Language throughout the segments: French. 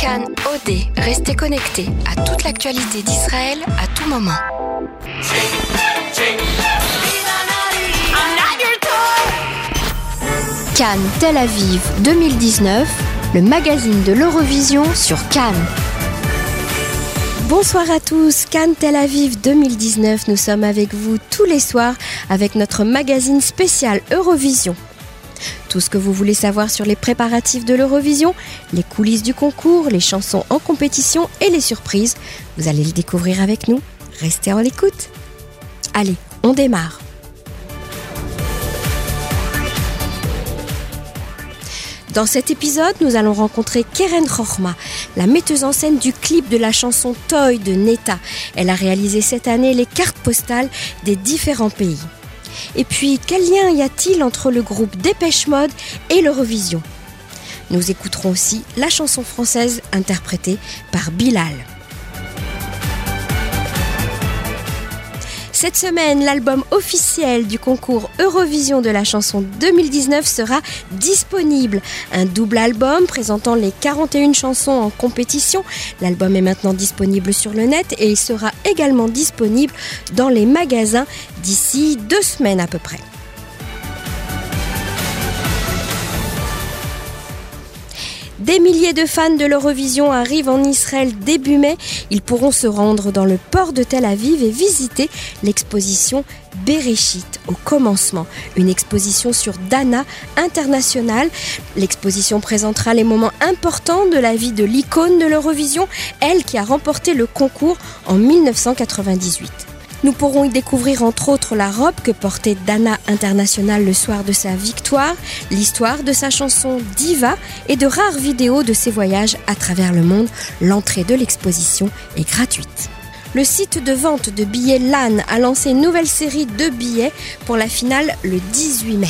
Cannes OD, restez connectés à toute l'actualité d'Israël à tout moment. Cannes Tel Aviv 2019, le magazine de l'Eurovision sur Cannes. Bonsoir à tous, Cannes Tel Aviv 2019, nous sommes avec vous tous les soirs avec notre magazine spécial Eurovision. Tout ce que vous voulez savoir sur les préparatifs de l'Eurovision, les coulisses du concours, les chansons en compétition et les surprises, vous allez le découvrir avec nous. Restez en l'écoute. Allez, on démarre. Dans cet épisode, nous allons rencontrer Keren Chochma, la metteuse en scène du clip de la chanson Toy de Neta. Elle a réalisé cette année les cartes postales des différents pays. Et puis, quel lien y a-t-il entre le groupe Dépêche Mode et l'Eurovision? Nous écouterons aussi la chanson française interprétée par Bilal. Cette semaine, l'album officiel du concours Eurovision de la chanson 2019 sera disponible. Un double album présentant les 41 chansons en compétition. L'album est maintenant disponible sur le net et il sera également disponible dans les magasins d'ici deux semaines à peu près. Des milliers de fans de l'Eurovision arrivent en Israël début mai. Ils pourront se rendre dans le port de Tel Aviv et visiter l'exposition Bereshit au commencement, une exposition sur Dana internationale. L'exposition présentera les moments importants de la vie de l'icône de l'Eurovision, elle qui a remporté le concours en 1998. Nous pourrons y découvrir entre autres la robe que portait Dana International le soir de sa victoire, l'histoire de sa chanson Diva et de rares vidéos de ses voyages à travers le monde. L'entrée de l'exposition est gratuite. Le site de vente de billets LAN a lancé une nouvelle série de billets pour la finale le 18 mai.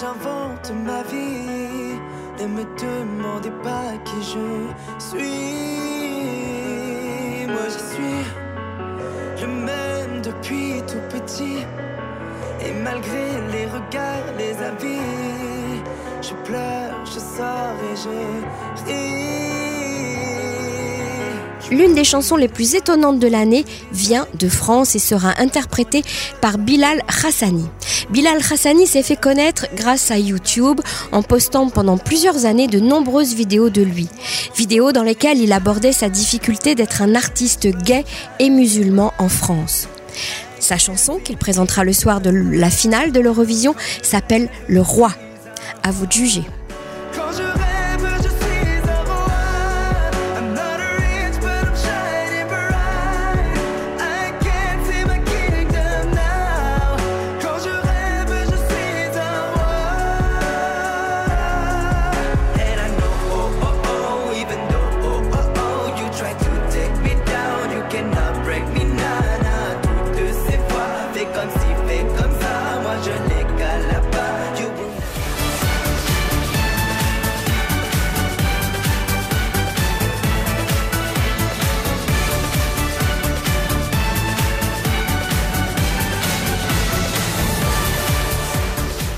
j'invente ma vie. Ne me demandez pas qui je suis. Moi je suis le même depuis tout petit. Et malgré les regards, les avis, je pleure, je sors et je ris. L'une des chansons les plus étonnantes de l'année vient de France et sera interprétée par Bilal Hassani. Bilal Hassani s'est fait connaître grâce à YouTube en postant pendant plusieurs années de nombreuses vidéos de lui. Vidéos dans lesquelles il abordait sa difficulté d'être un artiste gay et musulman en France. Sa chanson, qu'il présentera le soir de la finale de l'Eurovision, s'appelle Le Roi. À vous de juger.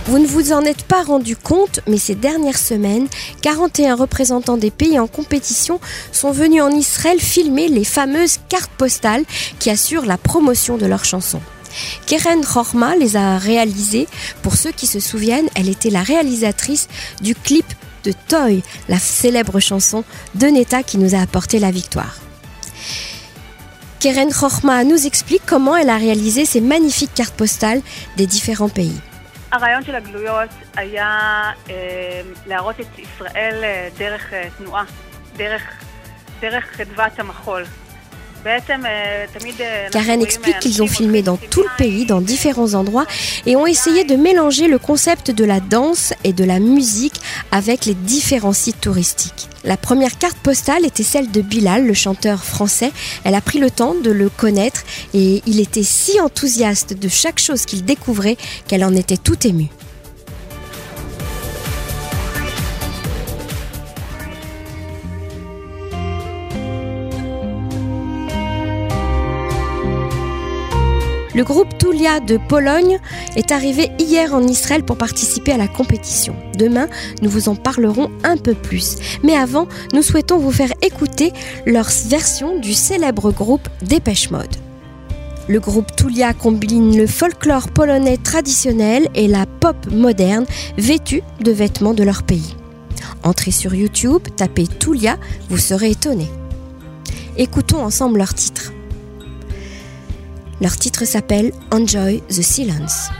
Vous ne vous en êtes pas rendu compte, mais ces dernières semaines, 41 représentants des pays en compétition sont venus en Israël filmer les fameuses cartes postales qui assurent la promotion de leurs chansons. Keren Chorma les a réalisées. Pour ceux qui se souviennent, elle était la réalisatrice du clip de Toy, la célèbre chanson de Neta qui nous a apporté la victoire. Keren Chorma nous explique comment elle a réalisé ces magnifiques cartes postales des différents pays. הרעיון של הגלויות היה אה, להראות את ישראל אה, דרך אה, תנועה, דרך, דרך חדוות המחול. Karen explique qu'ils ont filmé dans tout le pays, dans différents endroits, et ont essayé de mélanger le concept de la danse et de la musique avec les différents sites touristiques. La première carte postale était celle de Bilal, le chanteur français. Elle a pris le temps de le connaître et il était si enthousiaste de chaque chose qu'il découvrait qu'elle en était tout émue. Le groupe Tulia de Pologne est arrivé hier en Israël pour participer à la compétition. Demain, nous vous en parlerons un peu plus. Mais avant, nous souhaitons vous faire écouter leur version du célèbre groupe Dépêche Mode. Le groupe Tulia combine le folklore polonais traditionnel et la pop moderne vêtue de vêtements de leur pays. Entrez sur YouTube, tapez Tulia, vous serez étonnés. Écoutons ensemble leur titre. Leur titre s'appelle Enjoy the Silence.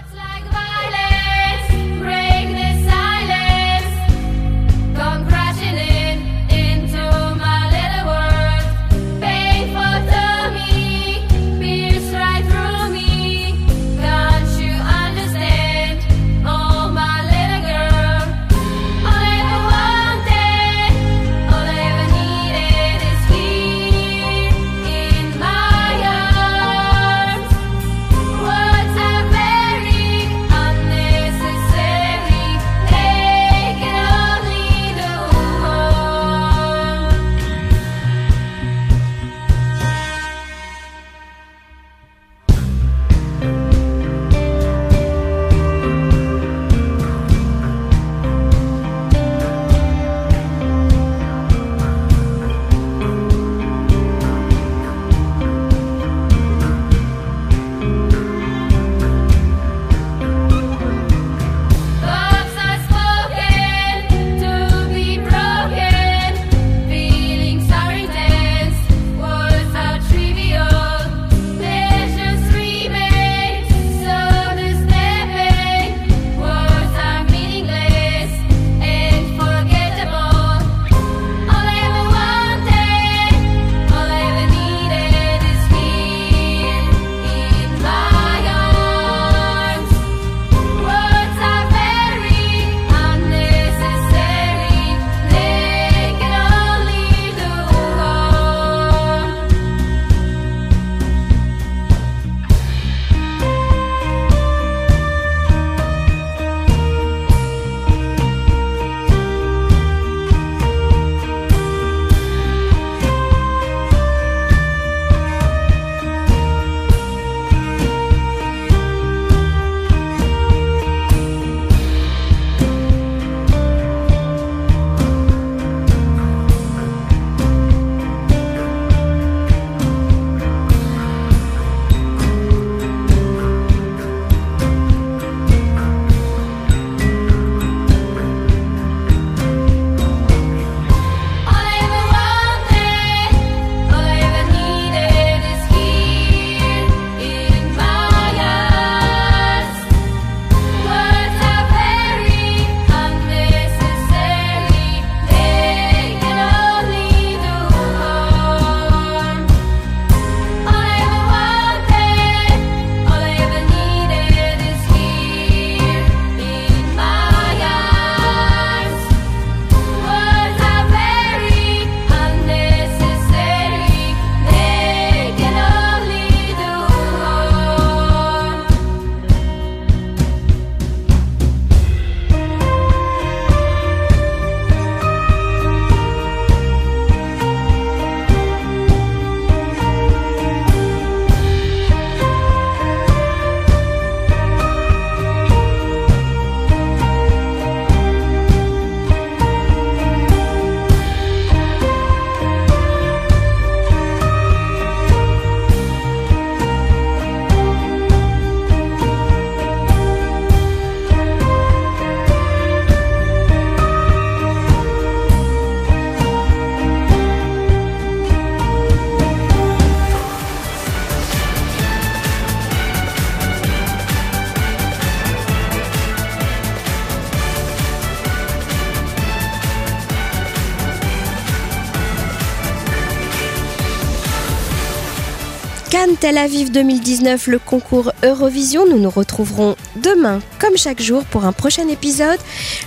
Cannes Tel Aviv 2019, le concours Eurovision. Nous nous retrouverons demain, comme chaque jour, pour un prochain épisode.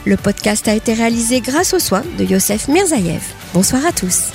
Le podcast a été réalisé grâce aux soins de Youssef Mirzaïev. Bonsoir à tous.